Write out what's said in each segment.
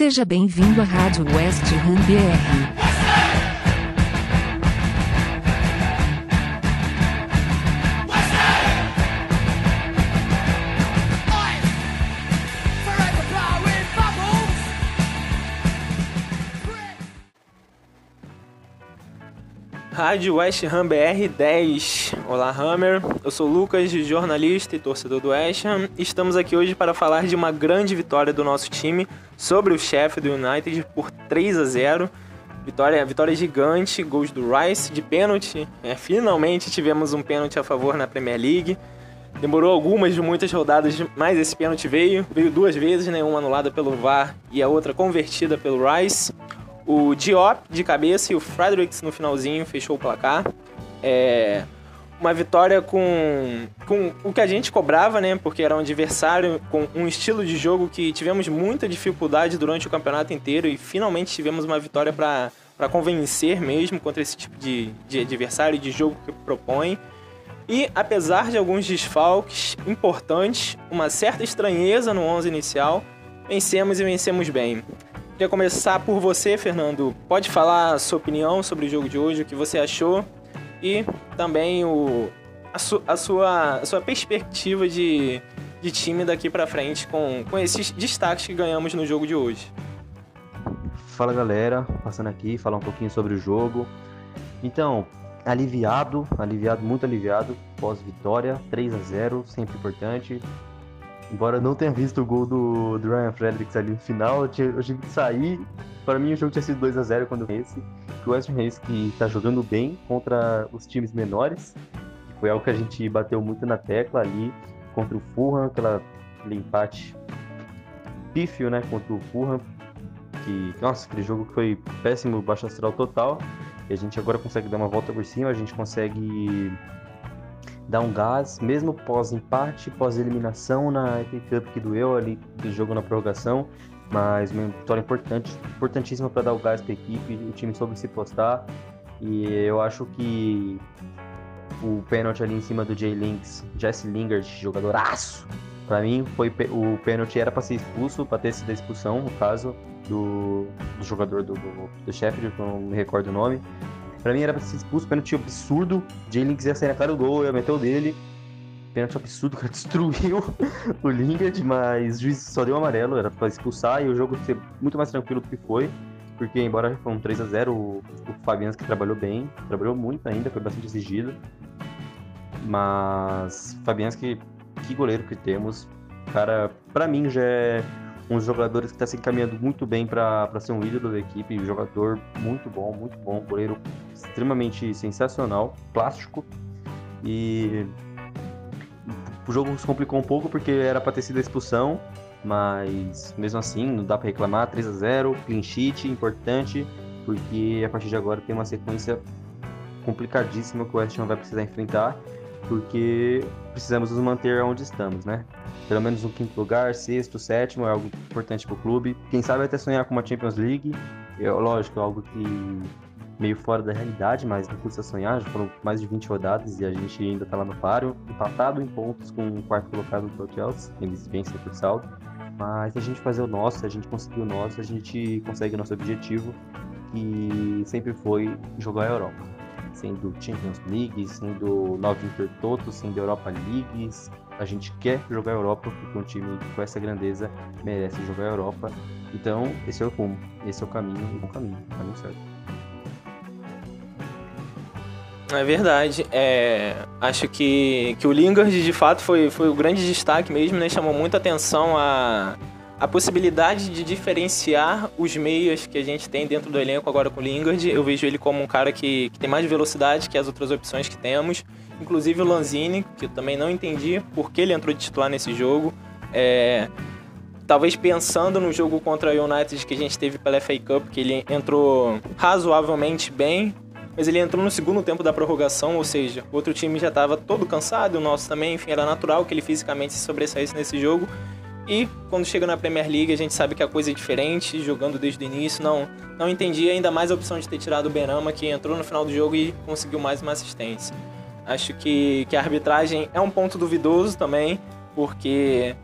Seja bem-vindo à Rádio West Ham Rádio West Ham BR 10. Olá, Hammer. Eu sou Lucas, jornalista e torcedor do West Ham. Estamos aqui hoje para falar de uma grande vitória do nosso time sobre o chefe do United por 3 a 0. Vitória, vitória gigante, gols do Rice de pênalti. É, finalmente tivemos um pênalti a favor na Premier League. Demorou algumas, muitas rodadas, mas esse pênalti veio. Veio duas vezes, né? Uma anulada pelo VAR e a outra convertida pelo Rice. O Diop de cabeça e o Fredericks no finalzinho fechou o placar. É uma vitória com, com o que a gente cobrava, né? Porque era um adversário com um estilo de jogo que tivemos muita dificuldade durante o campeonato inteiro e finalmente tivemos uma vitória para convencer mesmo contra esse tipo de, de adversário de jogo que propõe. E apesar de alguns desfalques importantes, uma certa estranheza no 11 inicial, vencemos e vencemos bem. Queria começar por você, Fernando. Pode falar a sua opinião sobre o jogo de hoje, o que você achou e também o, a, su, a sua, a sua perspectiva de, de time daqui para frente com, com esses destaques que ganhamos no jogo de hoje. Fala galera, passando aqui falar um pouquinho sobre o jogo. Então, aliviado, aliviado, muito aliviado, pós-vitória, 3 a 0 sempre importante. Embora eu não tenha visto o gol do, do Ryan Fredericks ali no final, eu, tinha, eu tive que sair. Para mim o jogo tinha sido 2 a 0 quando eu esse. O West Ham que está jogando bem contra os times menores. Que foi algo que a gente bateu muito na tecla ali contra o Fulham, aquela, aquele empate pífio, né, contra o Fulham. Que, nossa, aquele jogo que foi péssimo, baixo astral total. E a gente agora consegue dar uma volta por cima, a gente consegue dar um gás, mesmo pós-empate, pós-eliminação na FA Cup que doeu ali do jogo na prorrogação, mas uma vitória importante, importantíssima para dar o gás para a equipe, o time soube se postar e eu acho que o pênalti ali em cima do Jay Links, Jesse Lingard, jogadoraço, para mim foi o pênalti era para ser expulso, para ter sido a expulsão, no caso do, do jogador do, do, do Sheffield, que eu não me recordo o nome, Pra mim era pra ser expulso, pênalti absurdo. Jay Links ia sair na cara do gol, ia meter o dele. Pênalti absurdo, o cara destruiu o Lingard, mas o juiz só deu amarelo, era pra expulsar e o jogo ser muito mais tranquilo do que foi. Porque, embora foi um 3x0, o, o Fabians que trabalhou bem, trabalhou muito ainda, foi bastante exigido. Mas Fabianski, que goleiro que temos. Cara, pra mim já é um dos jogadores que está se encaminhando muito bem para ser um ídolo da equipe, um jogador muito bom, muito bom, goleiro extremamente sensacional, plástico. E o jogo se complicou um pouco porque era para ter sido a expulsão, mas mesmo assim não dá para reclamar. 3 a 0 clean sheet, importante, porque a partir de agora tem uma sequência complicadíssima que o West Ham vai precisar enfrentar, porque precisamos nos manter onde estamos, né? Pelo menos um quinto lugar, sexto, sétimo é algo importante para o clube. Quem sabe até sonhar com uma Champions League, é, lógico, algo que meio fora da realidade, mas não custa sonhar. Já foram mais de 20 rodadas e a gente ainda está lá no páreo, empatado em pontos com o quarto colocado do Chelsea. Eles vencem por saldo. Mas a gente fazer o nosso, a gente conseguir o nosso, a gente consegue o nosso objetivo, que sempre foi jogar a Europa. Sendo Champions League, sendo Nove Intertoto, sendo Europa League. A gente quer jogar Europa, porque um time com essa grandeza merece jogar Europa. Então, esse é o rumo, esse é o caminho, o caminho, o caminho certo. É verdade. É, acho que, que o Lingard, de fato, foi, foi o grande destaque mesmo, né? Chamou muita atenção a, a possibilidade de diferenciar os meias que a gente tem dentro do elenco agora com o Lingard. Eu vejo ele como um cara que, que tem mais velocidade que as outras opções que temos. Inclusive o Lanzini, que eu também não entendi por que ele entrou de titular nesse jogo. É, talvez pensando no jogo contra o United que a gente teve pela FA Cup, que ele entrou razoavelmente bem, mas ele entrou no segundo tempo da prorrogação, ou seja, o outro time já estava todo cansado, o nosso também, enfim, era natural que ele fisicamente se sobressaísse nesse jogo. E quando chega na Premier League, a gente sabe que a coisa é diferente, jogando desde o início. Não, não entendi ainda mais a opção de ter tirado o Benama, que entrou no final do jogo e conseguiu mais uma assistência. Acho que, que a arbitragem é um ponto duvidoso também, porque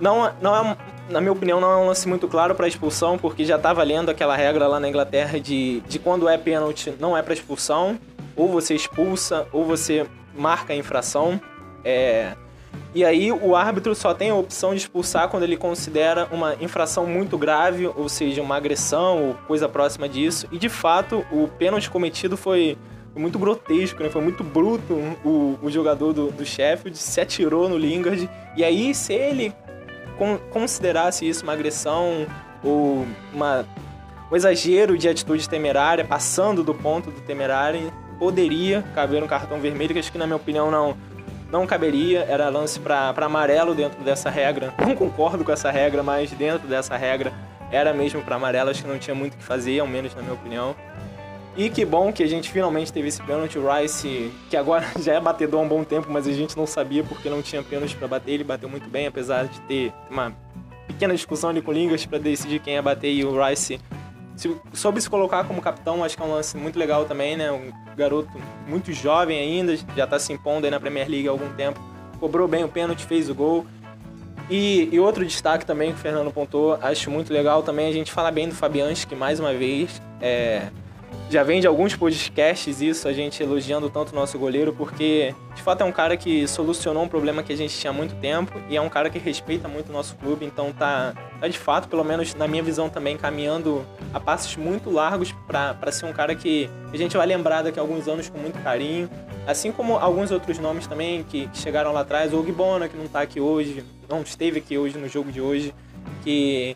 não, não é na minha opinião, não é um lance muito claro para expulsão, porque já tá valendo aquela regra lá na Inglaterra de, de quando é pênalti, não é para expulsão. Ou você expulsa, ou você marca a infração. É... E aí o árbitro só tem a opção de expulsar quando ele considera uma infração muito grave, ou seja, uma agressão ou coisa próxima disso. E de fato, o pênalti cometido foi muito grotesco, né? Foi muito bruto o, o jogador do, do Sheffield, se atirou no Lingard. E aí, se ele con considerasse isso uma agressão ou uma, um exagero de atitude temerária, passando do ponto do temerário, poderia caber um cartão vermelho, que acho que na minha opinião não não caberia, era lance para amarelo dentro dessa regra. Não concordo com essa regra, mas dentro dessa regra era mesmo para amarelo, acho que não tinha muito o que fazer, ao menos na minha opinião. E que bom que a gente finalmente teve esse pênalti. O Rice, que agora já é batedor há um bom tempo, mas a gente não sabia porque não tinha pênalti para bater. Ele bateu muito bem, apesar de ter uma pequena discussão ali com o Lingas para decidir quem ia bater. E o Rice se, soube se colocar como capitão. Acho que é um lance muito legal também, né? Um garoto muito jovem ainda, já está se impondo aí na Premier League há algum tempo. Cobrou bem o pênalti, fez o gol. E, e, outro destaque também que o Fernando pontou, acho muito legal também a gente falar bem do Fabianski, que mais uma vez é, já vem de alguns podcasts isso, a gente elogiando tanto o nosso goleiro, porque de fato é um cara que solucionou um problema que a gente tinha há muito tempo e é um cara que respeita muito o nosso clube, então tá, tá de fato, pelo menos na minha visão também, caminhando a passos muito largos para ser um cara que a gente vai lembrar daqui a alguns anos com muito carinho, assim como alguns outros nomes também que, chegaram lá atrás, o Gibona, que não tá aqui hoje, não esteve aqui hoje no jogo de hoje, que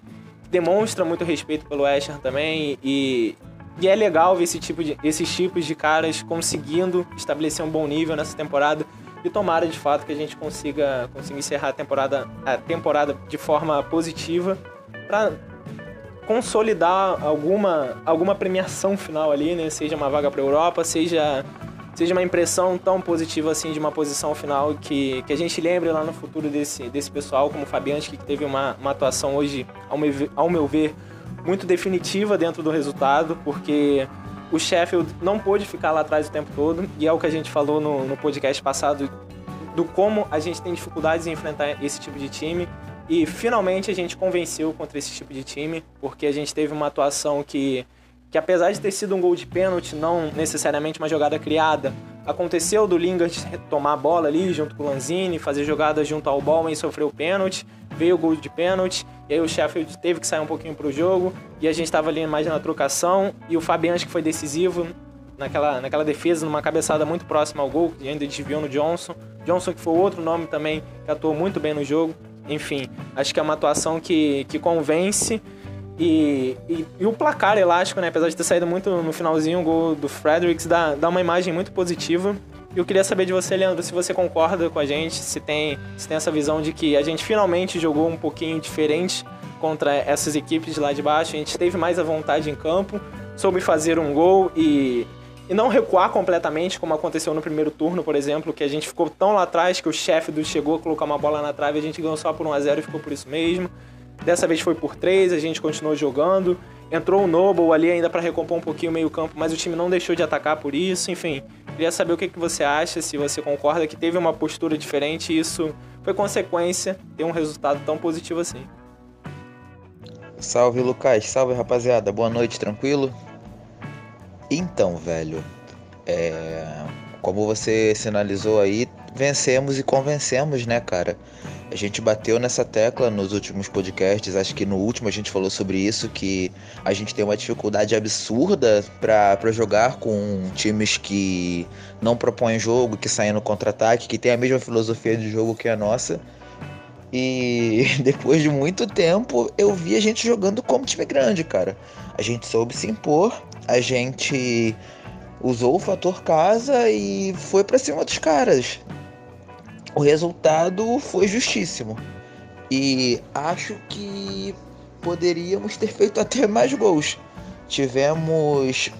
demonstra muito respeito pelo Escher também e, e é legal ver esse tipo de, esses tipos de caras conseguindo estabelecer um bom nível nessa temporada. E tomara de fato que a gente consiga, consiga encerrar a temporada, a temporada de forma positiva para consolidar alguma, alguma premiação final ali, né? Seja uma vaga para a Europa, seja, seja uma impressão tão positiva assim de uma posição final que, que a gente lembre lá no futuro desse, desse pessoal, como o Fabianski, que teve uma, uma atuação hoje, ao meu, ao meu ver, muito definitiva dentro do resultado, porque o Sheffield não pôde ficar lá atrás o tempo todo, e é o que a gente falou no, no podcast passado, do como a gente tem dificuldades em enfrentar esse tipo de time. E finalmente a gente convenceu contra esse tipo de time, porque a gente teve uma atuação que, que apesar de ter sido um gol de pênalti, não necessariamente uma jogada criada, aconteceu do Lingard tomar a bola ali junto com o Lanzini, fazer jogada junto ao Ballman e sofreu o pênalti, veio o gol de pênalti, e aí o Sheffield teve que sair um pouquinho pro jogo, e a gente estava ali mais na trocação, e o Fabianski que foi decisivo naquela, naquela defesa, numa cabeçada muito próxima ao gol, e ainda desviou no Johnson. Johnson que foi outro nome também que atuou muito bem no jogo. Enfim, acho que é uma atuação que, que convence. E, e, e, o placar elástico, né? Apesar de ter saído muito no finalzinho, o gol do Fredericks dá, dá uma imagem muito positiva. Eu queria saber de você, Leandro, se você concorda com a gente, se tem, se tem essa visão de que a gente finalmente jogou um pouquinho diferente contra essas equipes lá de baixo. A gente teve mais a vontade em campo, soube fazer um gol e, e não recuar completamente, como aconteceu no primeiro turno, por exemplo, que a gente ficou tão lá atrás que o chefe do chegou a colocar uma bola na trave, a gente ganhou só por 1 a 0 e ficou por isso mesmo. Dessa vez foi por 3, a gente continuou jogando. Entrou o Noble ali ainda para recompor um pouquinho o meio-campo, mas o time não deixou de atacar por isso. Enfim, queria saber o que, que você acha, se você concorda que teve uma postura diferente e isso foi consequência ter um resultado tão positivo assim. Salve Lucas, salve rapaziada, boa noite, tranquilo? Então, velho, é... como você sinalizou aí, vencemos e convencemos, né, cara? A gente bateu nessa tecla nos últimos podcasts, acho que no último a gente falou sobre isso, que a gente tem uma dificuldade absurda para jogar com times que não propõem jogo, que saem no contra-ataque, que tem a mesma filosofia de jogo que a nossa. E depois de muito tempo eu vi a gente jogando como time grande, cara. A gente soube se impor, a gente usou o fator casa e foi para cima dos caras o resultado foi justíssimo. E acho que poderíamos ter feito até mais gols. Tivemos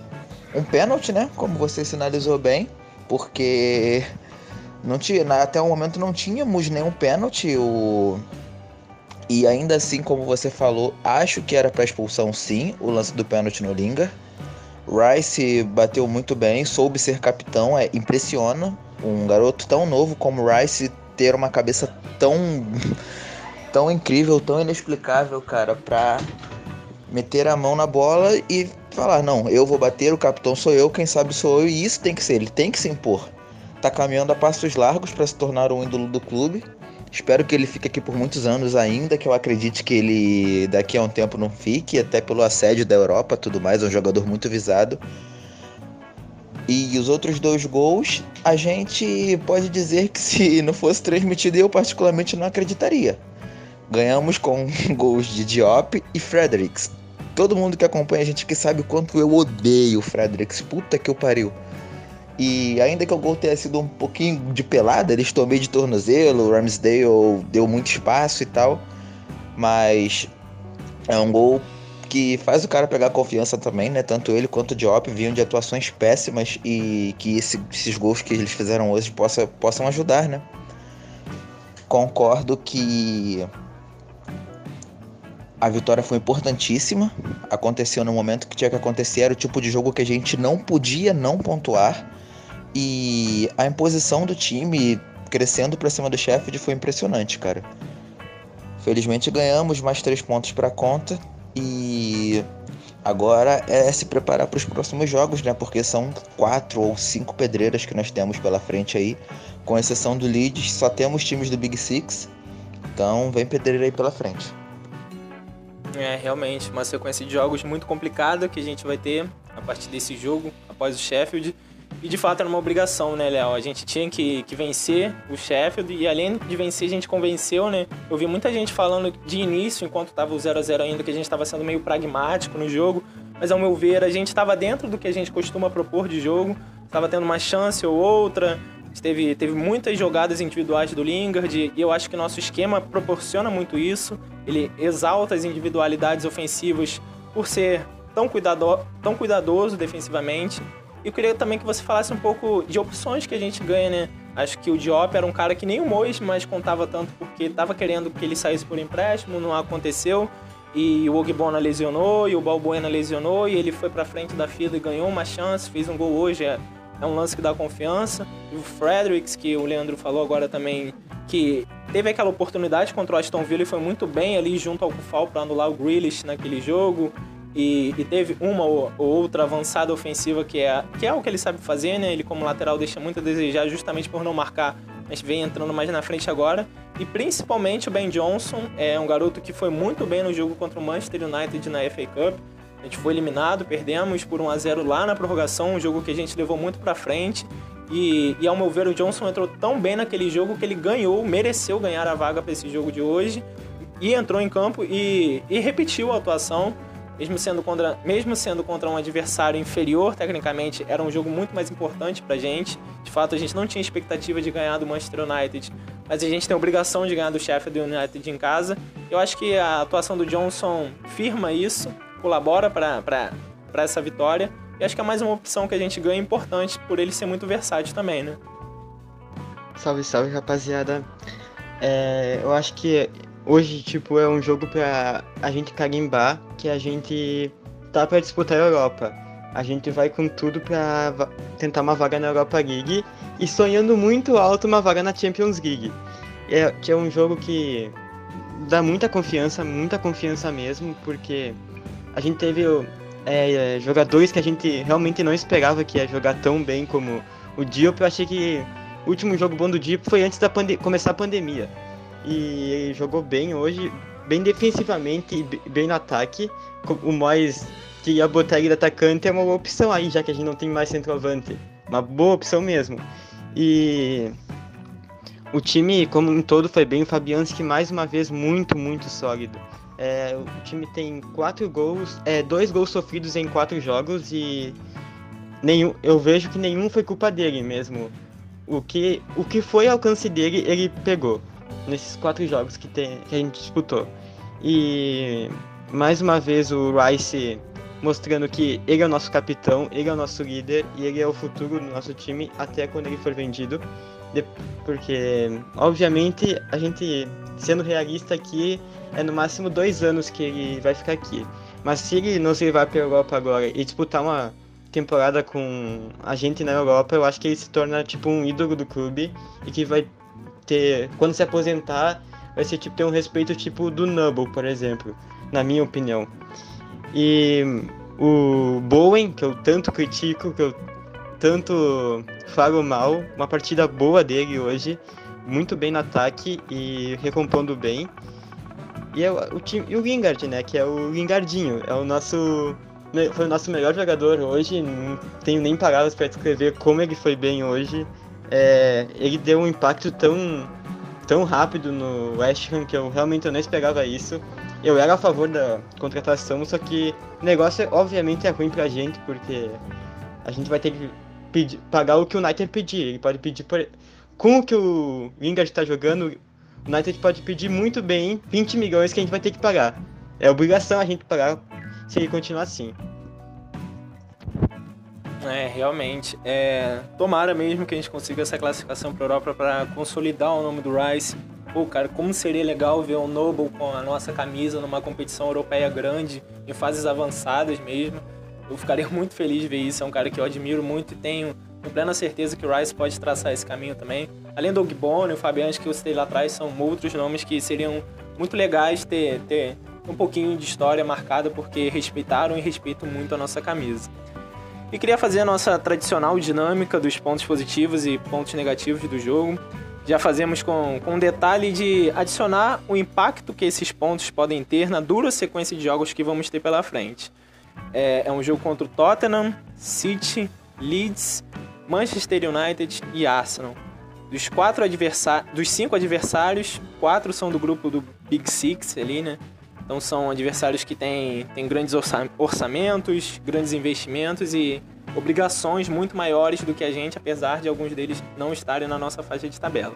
um pênalti, né? Como você sinalizou bem, porque não tinha, até o momento não tínhamos nenhum pênalti. O... E ainda assim, como você falou, acho que era para expulsão sim, o lance do pênalti no Linga. Rice bateu muito bem, soube ser capitão, é impressiona um garoto tão novo como Rice ter uma cabeça tão tão incrível, tão inexplicável, cara, pra meter a mão na bola e falar: não, eu vou bater, o capitão sou eu, quem sabe sou eu, e isso tem que ser, ele tem que se impor. Tá caminhando a passos largos para se tornar um ídolo do clube. Espero que ele fique aqui por muitos anos ainda, que eu acredite que ele daqui a um tempo não fique, até pelo assédio da Europa tudo mais, é um jogador muito visado. E os outros dois gols, a gente pode dizer que se não fosse transmitido, eu particularmente não acreditaria. Ganhamos com gols de Diop e Fredericks. Todo mundo que acompanha a gente que sabe quanto eu odeio o Fredericks. Puta que eu pariu. E ainda que o gol tenha sido um pouquinho de pelada, eles tomei de tornozelo, o Ramsdale deu muito espaço e tal. Mas é um gol que faz o cara pegar confiança também, né? Tanto ele quanto o Diop vinham de atuações péssimas e que esse, esses gols que eles fizeram hoje possa, possam ajudar, né? Concordo que a vitória foi importantíssima. Aconteceu no momento que tinha que acontecer. Era o tipo de jogo que a gente não podia não pontuar. E a imposição do time crescendo para cima do Sheffield foi impressionante, cara. Felizmente ganhamos mais três pontos para conta e agora é se preparar para os próximos jogos, né? Porque são quatro ou cinco pedreiras que nós temos pela frente aí, com exceção do Leeds, só temos times do Big Six. Então vem pedreira aí pela frente. É, realmente, uma sequência de jogos muito complicada que a gente vai ter a partir desse jogo, após o Sheffield. E de fato era uma obrigação, né, Léo? A gente tinha que, que vencer o Sheffield e além de vencer, a gente convenceu, né? Eu vi muita gente falando de início, enquanto estava o 0 a 0 ainda, que a gente estava sendo meio pragmático no jogo. Mas ao meu ver, a gente estava dentro do que a gente costuma propor de jogo, estava tendo uma chance ou outra. Teve, teve muitas jogadas individuais do Lingard e eu acho que nosso esquema proporciona muito isso. Ele exalta as individualidades ofensivas por ser tão, cuidado, tão cuidadoso defensivamente. E eu queria também que você falasse um pouco de opções que a gente ganha, né? Acho que o Diop era um cara que nem o Mois mais contava tanto porque estava querendo que ele saísse por empréstimo, não aconteceu. E o Ogbona lesionou, e o Balbuena lesionou, e ele foi para frente da fila e ganhou uma chance, fez um gol hoje, é, é um lance que dá confiança. E o Fredericks, que o Leandro falou agora também, que teve aquela oportunidade contra o Aston Villa e foi muito bem ali junto ao Kufal para anular o Grealish naquele jogo. E, e, teve uma ou outra avançada ofensiva que é, que é o que ele sabe fazer, né? Ele como lateral deixa muito a desejar justamente por não marcar, mas vem entrando mais na frente agora. E principalmente o Ben Johnson, é um garoto que foi muito bem no jogo contra o Manchester United na FA Cup. A gente foi eliminado, perdemos por 1 a 0 lá na prorrogação, um jogo que a gente levou muito para frente. E, e ao meu ver, o Johnson entrou tão bem naquele jogo que ele ganhou, mereceu ganhar a vaga para esse jogo de hoje. E entrou em campo e, e repetiu a atuação mesmo sendo contra, mesmo sendo contra um adversário inferior, tecnicamente, era um jogo muito mais importante pra gente. De fato, a gente não tinha expectativa de ganhar do Manchester United, mas a gente tem a obrigação de ganhar do Sheffield United em casa. Eu acho que a atuação do Johnson firma isso, colabora para essa vitória. E acho que é mais uma opção que a gente ganha importante por ele ser muito versátil também, né? Salve, salve, rapaziada. É, eu acho que hoje, tipo, é um jogo pra a gente carimbar que a gente tá para disputar a Europa. A gente vai com tudo para tentar uma vaga na Europa League e sonhando muito alto uma vaga na Champions League. É, que é um jogo que dá muita confiança, muita confiança mesmo, porque a gente teve é, jogadores que a gente realmente não esperava que ia jogar tão bem como o Diop. Eu achei que o último jogo bom do Diop foi antes da começar a pandemia e jogou bem hoje, bem defensivamente e bem no ataque. O Mois que ia botar ele de atacante é uma boa opção aí, já que a gente não tem mais centroavante. Uma boa opção mesmo. E o time, como um todo, foi bem. O Fabianski, mais uma vez, muito, muito sólido. É, o time tem quatro gols, é, dois gols sofridos em quatro jogos e nenhum, eu vejo que nenhum foi culpa dele mesmo. O que, o que foi alcance dele, ele pegou nesses quatro jogos que, tem, que a gente disputou. E mais uma vez o Rice mostrando que ele é o nosso capitão, ele é o nosso líder e ele é o futuro do nosso time até quando ele for vendido. Porque, obviamente, a gente, sendo realista aqui, é no máximo dois anos que ele vai ficar aqui. Mas se ele nos levar para a Europa agora e disputar uma temporada com a gente na Europa, eu acho que ele se torna tipo um ídolo do clube e que vai ter, quando se aposentar, vai ser tipo ter um respeito tipo do Nubble, por exemplo, na minha opinião. E o Bowen, que eu tanto critico, que eu tanto falo mal, uma partida boa dele hoje, muito bem no ataque e recompondo bem. E, é o, time, e o Lingard, né, que é o Lingardinho, é o nosso foi o nosso melhor jogador hoje, não tenho nem palavras para descrever como ele foi bem hoje. É, ele deu um impacto tão, tão rápido no West Ham que eu realmente não esperava isso. Eu era a favor da contratação, só que o negócio obviamente é ruim pra gente, porque a gente vai ter que pedir, pagar o que o United pedir. Ele pode pedir por... Com o que o Lingard está jogando, o United pode pedir muito bem 20 milhões que a gente vai ter que pagar. É obrigação a gente pagar se ele continuar assim. É, realmente. É, tomara mesmo que a gente consiga essa classificação para Europa para consolidar o nome do Rice. Pô, cara, como seria legal ver o Noble com a nossa camisa numa competição europeia grande, em fases avançadas mesmo. Eu ficaria muito feliz de ver isso. É um cara que eu admiro muito e tenho plena certeza que o Rice pode traçar esse caminho também. Além do Ogbone o Fabianski que eu citei lá atrás, são outros nomes que seriam muito legais ter, ter um pouquinho de história marcada porque respeitaram e respeitam muito a nossa camisa. E queria fazer a nossa tradicional dinâmica dos pontos positivos e pontos negativos do jogo. Já fazemos com, com um detalhe de adicionar o impacto que esses pontos podem ter na dura sequência de jogos que vamos ter pela frente. É, é um jogo contra o Tottenham, City, Leeds, Manchester United e Arsenal. Dos, quatro adversários, dos cinco adversários, quatro são do grupo do Big Six ali, né? Então são adversários que têm, têm grandes orçamentos, grandes investimentos e obrigações muito maiores do que a gente, apesar de alguns deles não estarem na nossa faixa de tabela.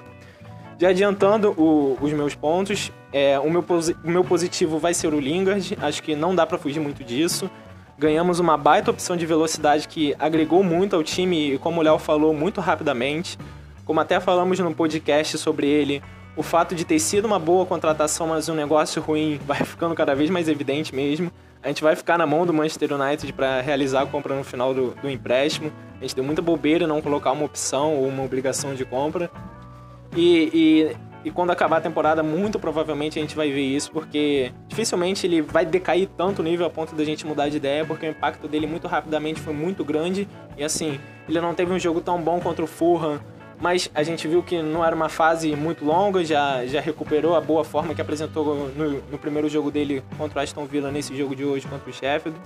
Já adiantando o, os meus pontos, é, o, meu, o meu positivo vai ser o Lingard, acho que não dá para fugir muito disso. Ganhamos uma baita opção de velocidade que agregou muito ao time e, como o Léo falou, muito rapidamente. Como até falamos no podcast sobre ele, o fato de ter sido uma boa contratação, mas um negócio ruim, vai ficando cada vez mais evidente mesmo. A gente vai ficar na mão do Manchester United para realizar a compra no final do, do empréstimo. A gente deu muita bobeira não colocar uma opção ou uma obrigação de compra. E, e, e, quando acabar a temporada, muito provavelmente a gente vai ver isso, porque dificilmente ele vai decair tanto o nível a ponto da gente mudar de ideia, porque o impacto dele muito rapidamente foi muito grande. E assim, ele não teve um jogo tão bom contra o Fulham, mas a gente viu que não era uma fase muito longa, já, já recuperou a boa forma que apresentou no, no primeiro jogo dele contra o Aston Villa nesse jogo de hoje contra o Sheffield.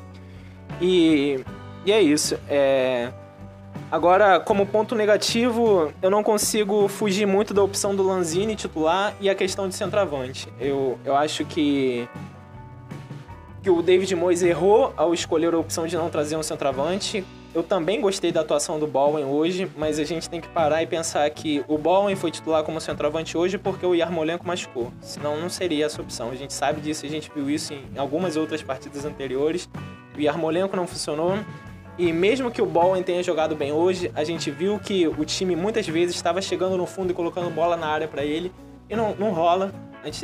E, e é isso. É... Agora, como ponto negativo, eu não consigo fugir muito da opção do Lanzini titular e a questão de centroavante. Eu, eu acho que que o David Moyes errou ao escolher a opção de não trazer um centroavante. Eu também gostei da atuação do Bowen hoje, mas a gente tem que parar e pensar que o Bowen foi titular como centroavante hoje porque o Yarmolenko machucou. Senão não seria essa opção. A gente sabe disso, a gente viu isso em algumas outras partidas anteriores. O Yarmolenko não funcionou. E mesmo que o Bowen tenha jogado bem hoje, a gente viu que o time muitas vezes estava chegando no fundo e colocando bola na área para ele. E não, não rola.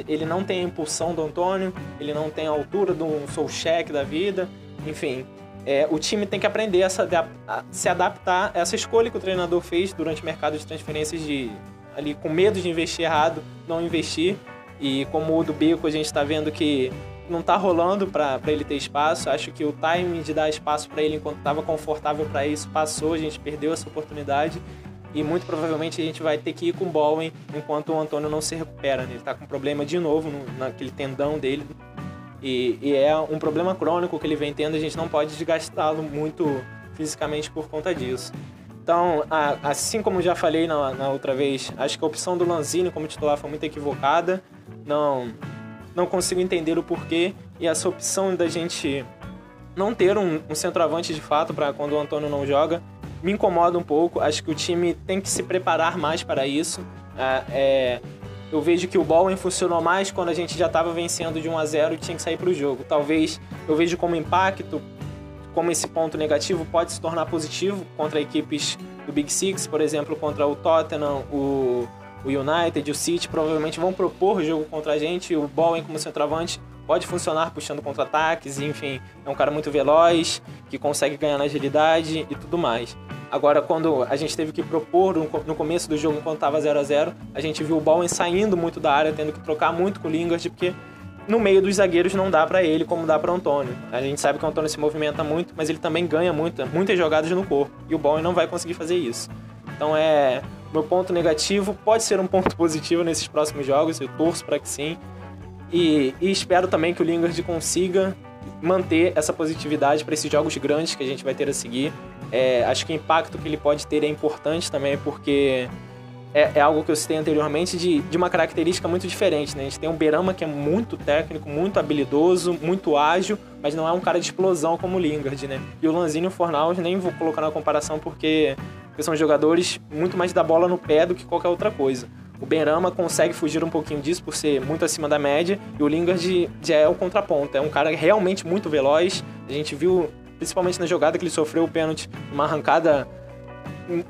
Ele não tem a impulsão do Antônio, ele não tem a altura do Solcheck da vida. Enfim, é, o time tem que aprender a se, adaptar a essa escolha que o treinador fez durante o mercado de transferências de ali com medo de investir errado, não investir. E como o do Bico, a gente está vendo que não está rolando para ele ter espaço. Acho que o timing de dar espaço para ele enquanto estava confortável para isso passou, a gente perdeu essa oportunidade. E muito provavelmente a gente vai ter que ir com o Bowen enquanto o Antônio não se recupera. Né? Ele está com problema de novo no, naquele tendão dele e, e, é um problema crônico que ele vem tendo, a gente não pode desgastá-lo muito fisicamente por conta disso. Então, assim como já falei na, na, outra vez, acho que a opção do Lanzini como titular foi muito equivocada. Não, não consigo entender o porquê. E essa opção da gente não ter um, um centroavante de fato para quando o Antônio não joga me incomoda um pouco. Acho que o time tem que se preparar mais para isso. É, é, eu vejo que o Bowen funcionou mais quando a gente já estava vencendo de 1 a 0 e tinha que sair para o jogo. Talvez eu vejo como impacto, como esse ponto negativo pode se tornar positivo contra equipes do Big Six, por exemplo, contra o Tottenham, o, o United, o City, provavelmente vão propor o jogo contra a gente. O Bowen como centroavante pode funcionar puxando contra-ataques, enfim, é um cara muito veloz, que consegue ganhar na agilidade e tudo mais. Agora, quando a gente teve que propor no começo do jogo, enquanto estava 0 a 0 a gente viu o Bowen saindo muito da área, tendo que trocar muito com o Lingard, porque no meio dos zagueiros não dá para ele como dá para Antônio. A gente sabe que o Antônio se movimenta muito, mas ele também ganha muito, muitas jogadas no corpo. E o Bowen não vai conseguir fazer isso. Então é. Meu ponto negativo pode ser um ponto positivo nesses próximos jogos, eu torço para que sim. E, e, espero também que o Lingard consiga manter essa positividade para esses jogos grandes que a gente vai ter a seguir. É, acho que o impacto que ele pode ter é importante também, porque é, é, algo que eu citei anteriormente de, de uma característica muito diferente. Né? A gente tem um Berama que é muito técnico, muito habilidoso, muito ágil, mas não é um cara de explosão como o Lingard, né? E o Lanzini e o Fornaus nem vou colocar na comparação porque, porque são jogadores muito mais da bola no pé do que qualquer outra coisa. O Benrama consegue fugir um pouquinho disso por ser muito acima da média e o Lingard já é o contraponto. É um cara realmente muito veloz. A gente viu, principalmente na jogada que ele sofreu o pênalti, uma arrancada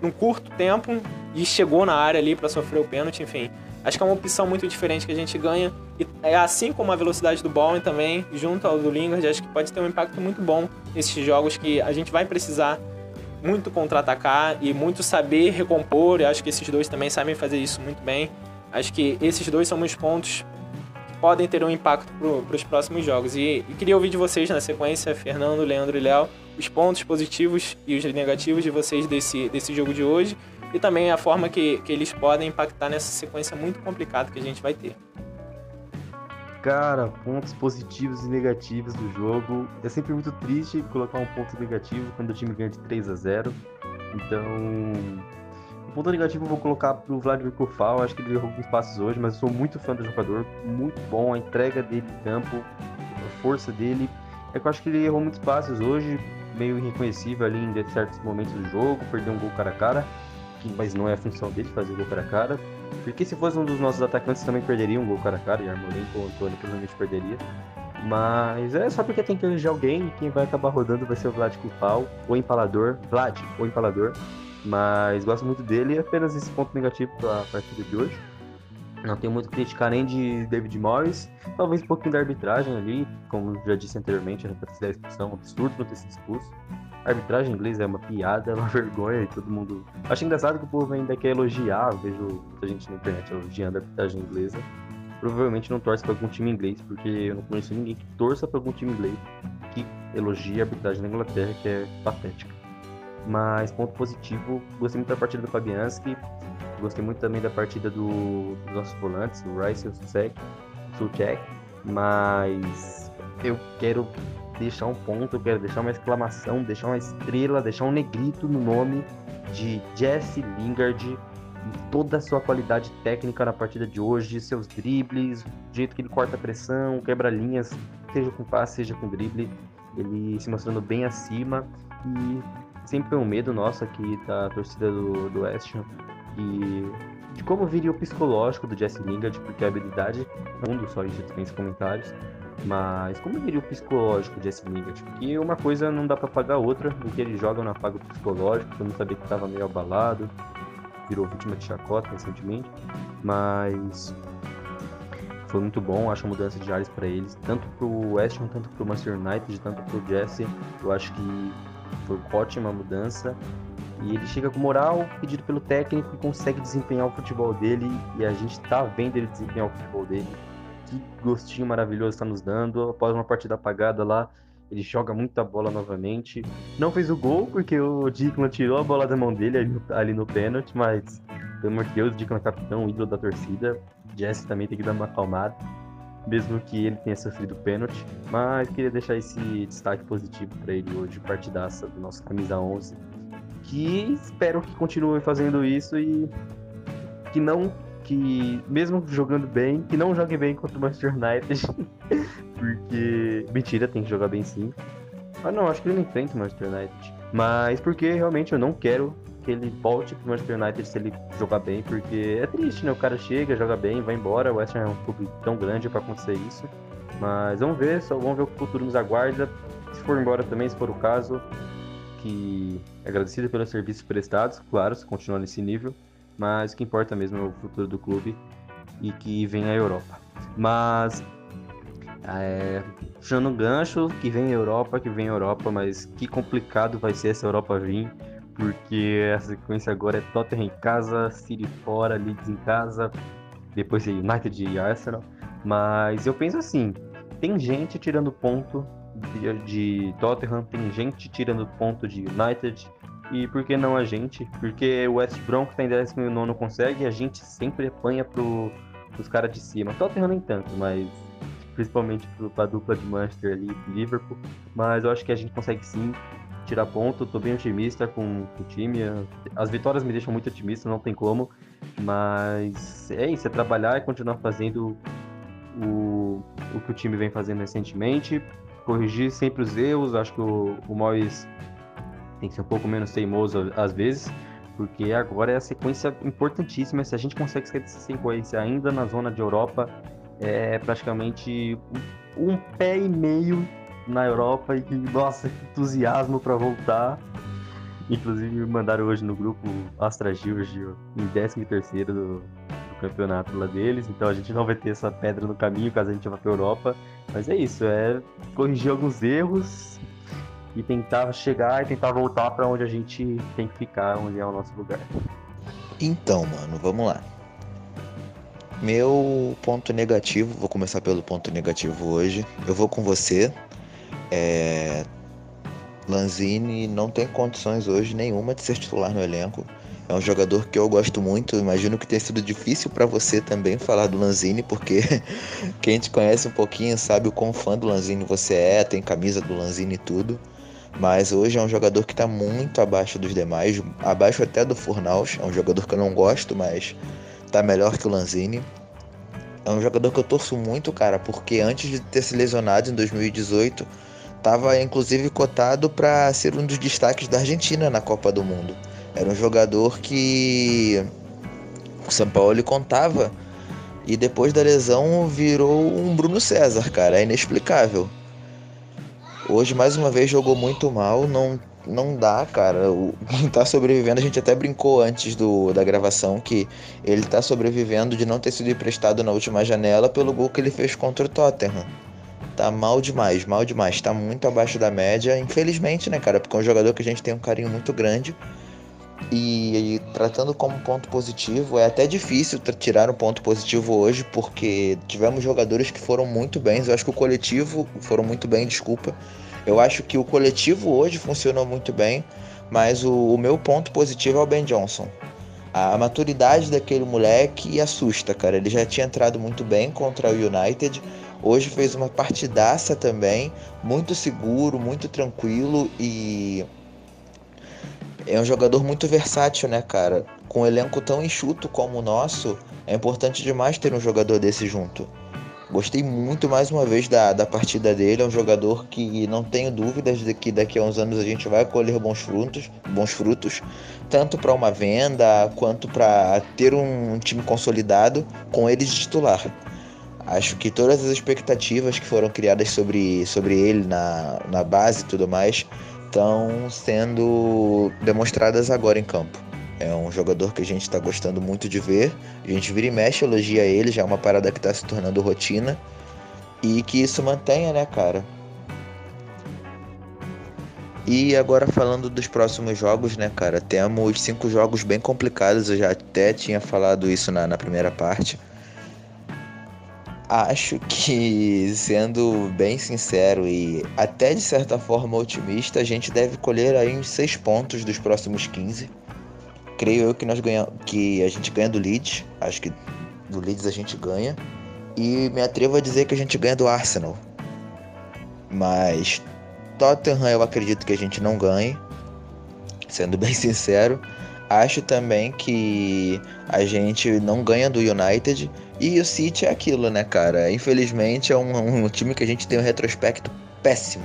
num curto tempo e chegou na área ali para sofrer o pênalti, enfim. Acho que é uma opção muito diferente que a gente ganha. E é assim como a velocidade do Bowen também, junto ao do Lingard, acho que pode ter um impacto muito bom nesses jogos que a gente vai precisar muito contra-atacar e muito saber recompor. Eu acho que esses dois também sabem fazer isso muito bem. Acho que esses dois são meus pontos que podem ter um impacto para os próximos jogos. E, e, queria ouvir de vocês na sequência, Fernando, Leandro e Léo, os pontos positivos e os negativos de vocês desse, desse jogo de hoje e também a forma que, que eles podem impactar nessa sequência muito complicada que a gente vai ter. Cara, pontos positivos e negativos do jogo. É sempre muito triste colocar um ponto negativo quando o time ganha de 3 a 0. Então, o ponto negativo eu vou colocar pro Vladimir Kofal. Acho que ele errou alguns passos hoje, mas eu sou muito fã do jogador. Muito bom a entrega dele em campo, a força dele. É que eu acho que ele errou muitos passos hoje, meio irreconhecível ali em certos momentos do jogo, perdeu um gol cara a cara mas não é a função dele fazer gol cara a cara. Porque se fosse um dos nossos atacantes também perderia um gol cara a cara, e Armolenko ou Antônio provavelmente perderia. Mas é só porque tem que eleger alguém e quem vai acabar rodando vai ser o Vlad Kufal, ou Empalador, Vlad, ou Empalador. Mas gosto muito dele e apenas esse ponto negativo para a partida de hoje. Não tenho muito a criticar nem de David Morris, talvez um pouquinho da arbitragem ali, como já disse anteriormente, era para ter expulsão, absurdo não ter sido expulso. A arbitragem inglesa é uma piada, é uma vergonha e todo mundo. Acho engraçado que o povo ainda quer elogiar, vejo muita gente na internet elogiando a arbitragem inglesa. Provavelmente não torce para algum time inglês, porque eu não conheço ninguém que torça para algum time inglês que elogie a arbitragem na Inglaterra, que é patética. Mas ponto positivo, gostei muito da partida do Fabianski, gostei muito também da partida do, dos nossos volantes, o Rice e o Suchek, mas eu quero deixar um ponto, eu quero deixar uma exclamação, deixar uma estrela, deixar um negrito no nome de Jesse Lingard e toda a sua qualidade técnica na partida de hoje, seus dribles, o jeito que ele corta a pressão, quebra linhas, seja com passe, seja com drible, ele se mostrando bem acima. E sempre foi um medo nosso aqui da torcida do, do West Ham e de como viria o psicológico do Jesse Lingard, porque a habilidade, mundo só isso tem comentários, mas como viria o psicológico de Jesse Lingard? Porque uma coisa não dá para pagar a outra, o que ele joga não apaga o psicológico, eu não sabia que estava meio abalado, virou vítima de chacota recentemente, mas foi muito bom, acho a mudança de áreas para eles, tanto pro West Ham, tanto pro Manchester United, tanto pro Jesse, eu acho que foi ótima mudança. E ele chega com moral, pedido pelo técnico e consegue desempenhar o futebol dele. E a gente tá vendo ele desempenhar o futebol dele que gostinho maravilhoso está nos dando. Após uma partida apagada lá, ele joga muita bola novamente. Não fez o gol, porque o Diclan tirou a bola da mão dele ali, ali no pênalti, mas, pelo amor de Deus, o Diclan é capitão, ídolo da torcida. Jesse também tem que dar uma acalmada, mesmo que ele tenha sofrido pênalti. Mas queria deixar esse destaque positivo para ele hoje, partidaça do nosso camisa 11. Que espero que continue fazendo isso e que não que, mesmo jogando bem, que não jogue bem contra o Manchester United. porque. Mentira, tem que jogar bem sim. Ah não, acho que ele não enfrenta o Manchester United. Mas porque realmente eu não quero que ele volte pro Manchester United se ele jogar bem, porque é triste, né? O cara chega, joga bem, vai embora. O West Ham é um clube tão grande para acontecer isso. Mas vamos ver, só vamos ver o que o futuro nos aguarda. Se for embora também, se for o caso, que é agradecido pelos serviços prestados, claro, se continuar nesse nível mas o que importa mesmo é o futuro do clube e que vem a Europa. Mas é, puxando um gancho, que vem a Europa, que vem a Europa, mas que complicado vai ser essa Europa vir, porque a sequência agora é Tottenham em casa, City fora, Leeds em casa, depois é United e Arsenal. Mas eu penso assim, tem gente tirando ponto de, de Tottenham, tem gente tirando ponto de United, e por que não a gente? Porque o West Brom que tá em 19 consegue, a gente sempre apanha pro, pros caras de cima. Tottenham nem tanto, mas principalmente para a dupla de Manchester ali e Liverpool. Mas eu acho que a gente consegue sim tirar ponto. Estou bem otimista com, com, o time. As vitórias me deixam muito otimista, não tem como. Mas é isso, é trabalhar e continuar fazendo o, o que o time vem fazendo recentemente. Corrigir sempre os erros. Acho que o, o Mois tem que ser um pouco menos teimoso às vezes. Porque agora é a sequência importantíssima. Se a gente consegue sair dessa sequência ainda na zona de Europa, é praticamente um pé e meio na Europa e nossa, entusiasmo para voltar. Inclusive me mandaram hoje no grupo Astra Giorgio em 13 terceiro do, do, campeonato lá deles, então a gente não vai ter essa pedra no caminho caso a gente vá para Europa. Mas é isso, é corrigir alguns erros e tentar chegar e tentar voltar para onde a gente tem que ficar, onde é o nosso lugar. Então, mano, vamos lá. Meu ponto negativo, vou começar pelo ponto negativo hoje. Eu vou com você. É... Lanzini não tem condições hoje nenhuma de ser titular no elenco. É um jogador que eu gosto muito. Imagino que tenha sido difícil para você também falar do Lanzini, porque quem te conhece um pouquinho sabe o quão fã do Lanzini você é, tem camisa do Lanzini e tudo. Mas hoje é um jogador que está muito abaixo dos demais, abaixo até do Furnaus. É um jogador que eu não gosto, mas tá melhor que o Lanzini. É um jogador que eu torço muito, cara, porque antes de ter se lesionado em 2018, tava inclusive cotado para ser um dos destaques da Argentina na Copa do Mundo. Era um jogador que o São Paulo contava e depois da lesão virou um Bruno César, cara, é inexplicável. Hoje mais uma vez jogou muito mal, não não dá, cara. O, tá sobrevivendo, a gente até brincou antes do, da gravação que ele tá sobrevivendo de não ter sido emprestado na última janela pelo gol que ele fez contra o Tottenham. Tá mal demais, mal demais. Tá muito abaixo da média, infelizmente, né, cara? Porque é um jogador que a gente tem um carinho muito grande. E, e tratando como ponto positivo, é até difícil tirar um ponto positivo hoje, porque tivemos jogadores que foram muito bem. Eu acho que o coletivo foram muito bem, desculpa eu acho que o coletivo hoje funcionou muito bem, mas o, o meu ponto positivo é o Ben Johnson. A maturidade daquele moleque assusta, cara. Ele já tinha entrado muito bem contra o United. Hoje fez uma partidaça também, muito seguro, muito tranquilo e é um jogador muito versátil, né, cara? Com um elenco tão enxuto como o nosso, é importante demais ter um jogador desse junto. Gostei muito mais uma vez da, da partida dele. É um jogador que não tenho dúvidas de que daqui a uns anos a gente vai colher bons frutos, bons frutos, tanto para uma venda quanto para ter um time consolidado com ele de titular. Acho que todas as expectativas que foram criadas sobre, sobre ele na, na base e tudo mais estão sendo demonstradas agora em campo. É um jogador que a gente está gostando muito de ver. A gente vira e mexe, elogia ele, já é uma parada que está se tornando rotina. E que isso mantenha, né, cara? E agora falando dos próximos jogos, né, cara? Temos cinco jogos bem complicados, eu já até tinha falado isso na, na primeira parte. Acho que, sendo bem sincero e até de certa forma otimista, a gente deve colher aí uns seis pontos dos próximos 15 creio eu que nós ganhamos, que a gente ganha do Leeds, acho que do Leeds a gente ganha. E me atrevo a dizer que a gente ganha do Arsenal. Mas Tottenham eu acredito que a gente não ganhe, sendo bem sincero. Acho também que a gente não ganha do United. E o City é aquilo, né, cara? Infelizmente é um, um time que a gente tem um retrospecto péssimo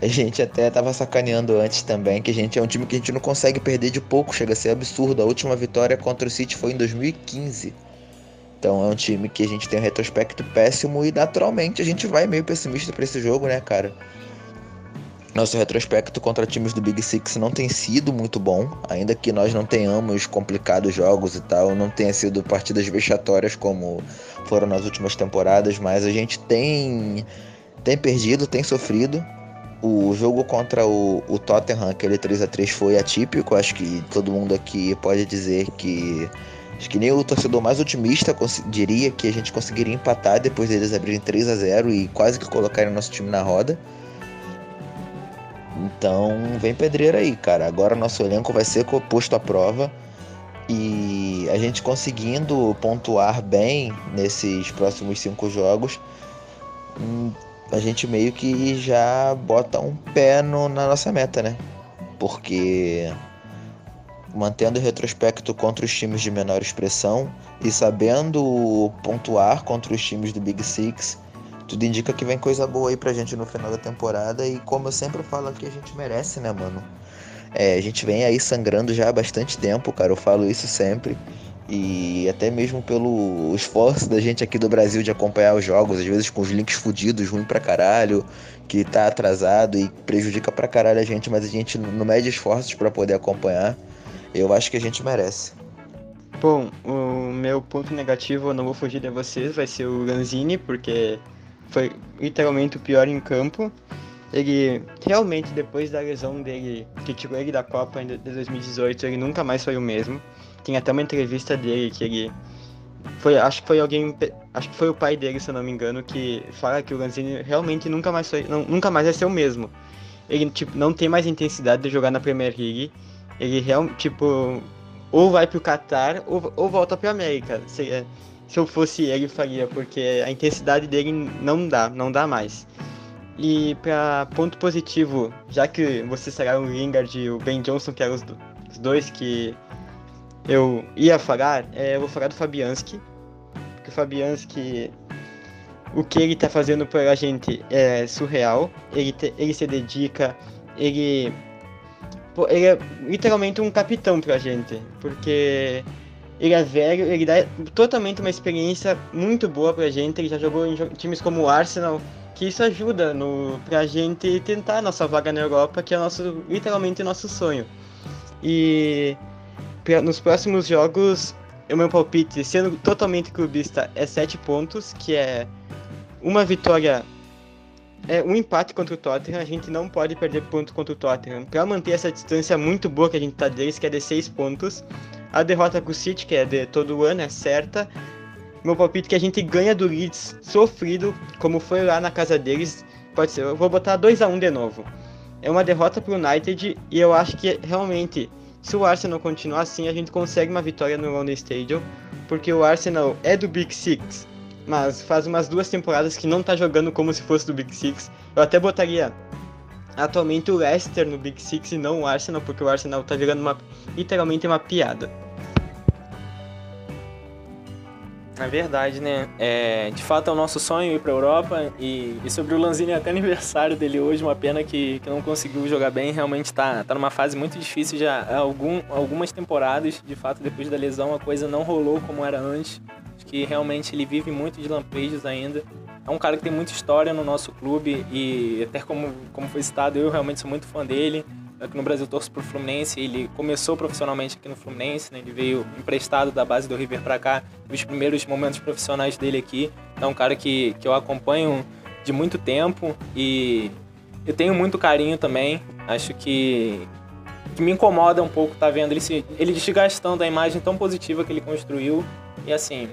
a gente até tava sacaneando antes também que a gente é um time que a gente não consegue perder de pouco, chega a ser absurdo. A última vitória contra o City foi em 2015. Então é um time que a gente tem um retrospecto péssimo e naturalmente a gente vai meio pessimista para esse jogo, né, cara? Nosso retrospecto contra times do Big Six não tem sido muito bom, ainda que nós não tenhamos complicados jogos e tal, não tenha sido partidas vexatórias como foram nas últimas temporadas, mas a gente tem tem perdido, tem sofrido O jogo contra o, o Tottenham, aquele 3 a 3 foi atípico. Acho que todo mundo aqui pode dizer que. Acho que nem o torcedor mais otimista diria que a gente conseguiria empatar depois deles abrirem 3 a 0 e quase que colocarem nosso time na roda. Então vem pedreira aí, cara. Agora nosso elenco vai ser posto à prova. E a gente conseguindo pontuar bem nesses próximos cinco jogos, hum, a gente meio que já bota um pé no, na nossa meta, né? Porque mantendo o retrospecto contra os times de menor expressão e sabendo pontuar contra os times do Big Six, tudo indica que vem coisa boa aí pra gente no final da temporada. E como eu sempre falo aqui, a gente merece, né, mano? É, a gente vem aí sangrando já há bastante tempo, cara. Eu falo isso sempre. E até mesmo pelo esforço da gente aqui do Brasil de acompanhar os jogos, às vezes com os links fudidos, ruim pra caralho, que tá atrasado e prejudica pra caralho a gente, mas a gente não mede esforços para poder acompanhar. Eu acho que a gente merece. Bom, o meu ponto negativo, eu não vou fugir de vocês, vai ser o Lanzini, porque foi literalmente o pior em campo. Ele realmente, depois da lesão dele, que tirou ele da Copa de 2018, ele nunca mais foi o mesmo. Tem até uma entrevista dele que ele. Foi, acho que foi alguém. Acho que foi o pai dele, se eu não me engano, que fala que o Lanzini realmente nunca mais foi. Não, nunca mais vai ser o mesmo. Ele, tipo, não tem mais intensidade de jogar na Premier League. Ele realmente, tipo, ou vai pro Qatar ou, ou volta pra América. Se, é, se eu fosse ele, faria, porque a intensidade dele não dá, não dá mais. E para ponto positivo, já que você será o Lingard e o Ben Johnson, que eram os, os dois que eu ia falar, é, eu vou falar do Fabianski. Porque o Fabianski, o que ele tá fazendo pra gente é surreal. Ele, te, ele se dedica, ele, ele é literalmente um capitão pra gente. Porque ele é velho, ele dá totalmente uma experiência muito boa pra gente. Ele já jogou em times como o Arsenal, que isso ajuda no, pra gente tentar nossa vaga na Europa, que é nosso, literalmente nosso sonho. E pra, nos próximos jogos, o meu palpite, sendo totalmente clubista, é 7 pontos, que é uma vitória é um empate contra o Tottenham, a gente não pode perder ponto contra o Tottenham. Para manter essa distância muito boa que a gente tá deles, que é de 6 pontos, a derrota com o City, que é de todo ano, é certa. Meu palpite é que a gente ganha do Leeds sofrido, como foi lá na casa deles. Pode ser, eu vou botar 2 a 1 de novo. É uma derrota pro United e eu acho que realmente, se o Arsenal continuar assim, a gente consegue uma vitória no London Stadium, porque o Arsenal é do Big Six, mas faz umas duas temporadas que não tá jogando como se fosse do Big Six. Eu até botaria atualmente o Leicester no Big Six e não o Arsenal, porque o Arsenal tá virando uma, literalmente uma piada. É verdade, né? É, de fato é o nosso sonho ir pra Europa e, e sobre o Lanzini até aniversário dele hoje, uma pena que, que não conseguiu jogar bem, realmente tá, tá numa fase muito difícil já há algum, algumas temporadas, de fato depois da lesão a coisa não rolou como era antes, acho que realmente ele vive muito de lampejos ainda, é um cara que tem muita história no nosso clube e até como, como foi citado, eu realmente sou muito fã dele, aqui no Brasil torço pro Fluminense, ele começou profissionalmente aqui no Fluminense, né? ele veio emprestado da base do River para cá, os primeiros momentos profissionais dele aqui, é um cara que, que eu acompanho de muito tempo e eu tenho muito carinho também, acho que, que me incomoda um pouco tá vendo ele se ele desgastando a imagem tão positiva que ele construiu. E assim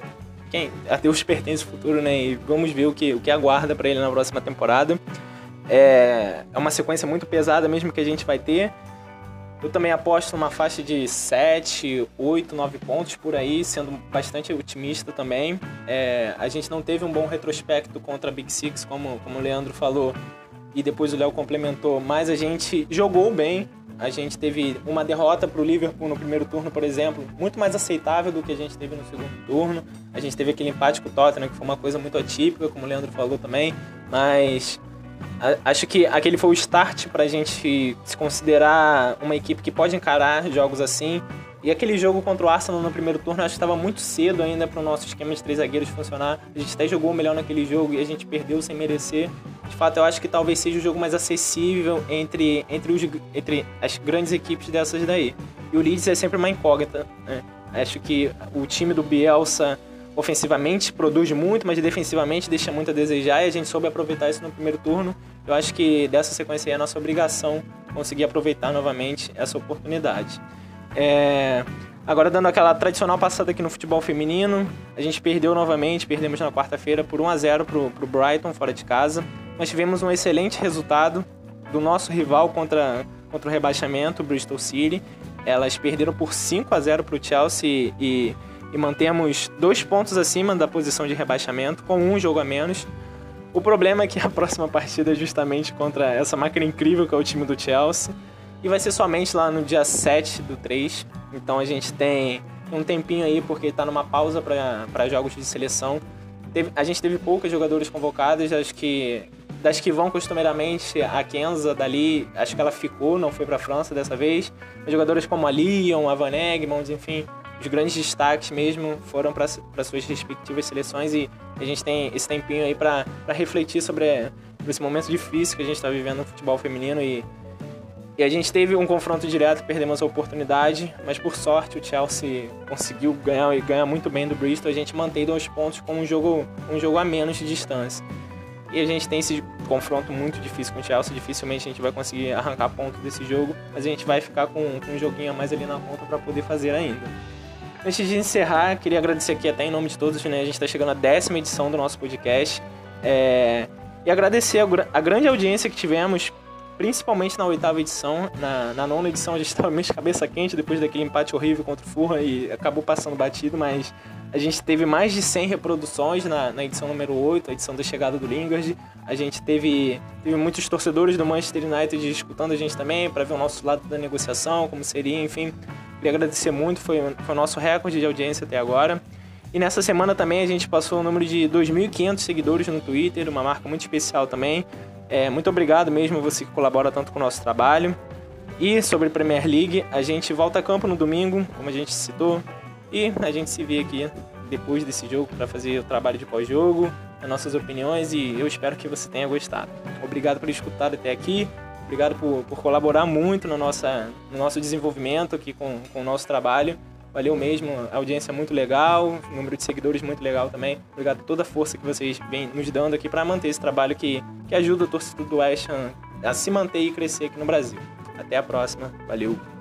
quem a Deus pertence o futuro né? E vamos ver o que o que aguarda para ele na próxima temporada é, é uma sequência muito pesada mesmo que a gente vai ter. Eu também aposto numa faixa de 7, 8, 9 pontos por aí, sendo bastante otimista também. É, a gente não teve um bom retrospecto contra a Big Six, como, como o Leandro falou, e depois o Léo complementou, mas a gente jogou bem. A gente teve uma derrota para o Liverpool no primeiro turno, por exemplo, muito mais aceitável do que a gente teve no segundo turno. A gente teve aquele empate com o Tottenham, que foi uma coisa muito atípica, como o Leandro falou também, mas Acho que aquele foi o start para a gente se considerar uma equipe que pode encarar jogos assim. E aquele jogo contra o Arsenal no primeiro turno, acho que estava muito cedo ainda para o nosso esquema de três zagueiros funcionar. A gente até jogou melhor naquele jogo e a gente perdeu sem merecer. De fato, eu acho que talvez seja o jogo mais acessível entre, entre, os, entre as grandes equipes dessas daí. E o Leeds é sempre uma incógnita. Né? Acho que o time do Bielsa ofensivamente produz muito, mas defensivamente deixa muito a desejar e a gente soube aproveitar isso no primeiro turno. Eu acho que dessa sequência aí é nossa obrigação conseguir aproveitar novamente essa oportunidade. É... Agora dando aquela tradicional passada aqui no futebol feminino, a gente perdeu novamente, perdemos na quarta-feira por 1 a 0 pro, pro Brighton fora de casa, mas tivemos um excelente resultado do nosso rival contra, contra o rebaixamento, o Bristol City. Elas perderam por 5 a 0 pro Chelsea e, e mantemos dois pontos acima da posição de rebaixamento, com um jogo a menos. O problema é que a próxima partida é justamente contra essa máquina incrível que é o time do Chelsea. E vai ser somente lá no dia 7 do 3. Então a gente tem um tempinho aí, porque está numa pausa para jogos de seleção. Teve, a gente teve poucas jogadoras convocadas, acho que das que vão costumeiramente, a Kenza dali, acho que ela ficou, não foi para a França dessa vez. As jogadoras como a Lyon, a Van Egmond, enfim, os grandes destaques mesmo foram para suas respectivas seleções e a gente tem esse tempinho aí para refletir sobre, esse momento difícil que a gente está vivendo no futebol feminino e e a gente teve um confronto direto, perdemos a oportunidade, mas por sorte o Chelsea conseguiu ganhar e ganha muito bem do Bristol. A gente mantém dois pontos com um jogo, um jogo a menos de distância. E a gente tem esse confronto muito difícil com o Chelsea. Dificilmente a gente vai conseguir arrancar ponto desse jogo, mas a gente vai ficar com, com um joguinho a mais ali na conta para poder fazer ainda. Antes de encerrar, queria agradecer aqui até em nome de todos, né? A gente está chegando à décima edição do nosso podcast. É... E agradecer a, a grande audiência que tivemos principalmente na oitava edição. Na, na nona edição a gente estava meio de cabeça quente depois daquele empate horrível contra o Furra e acabou passando batido, mas a gente teve mais de 100 reproduções na, na edição número 8, a edição da chegada do Lingard. A gente teve, teve muitos torcedores do Manchester United escutando a gente também para ver o nosso lado da negociação, como seria, enfim. Queria agradecer muito, foi, foi o nosso recorde de audiência até agora. E nessa semana também a gente passou o número de 2.500 seguidores no Twitter, uma marca muito especial também. É, muito obrigado mesmo você que colabora tanto com o nosso trabalho. E sobre Premier League, a gente volta a campo no domingo, como a gente citou, e a gente se vê aqui depois desse jogo para fazer o trabalho de pós-jogo, as nossas opiniões e eu espero que você tenha gostado. Obrigado por escutar até aqui, obrigado por, por colaborar muito no, nossa, no nosso desenvolvimento aqui com, com o nosso trabalho. Valeu mesmo, audiência muito legal, número de seguidores muito legal também. Obrigado por toda a força que vocês vêm nos dando aqui para manter esse trabalho que, que ajuda o torcedor do West Ham a se manter e crescer aqui no Brasil. Até a próxima, valeu!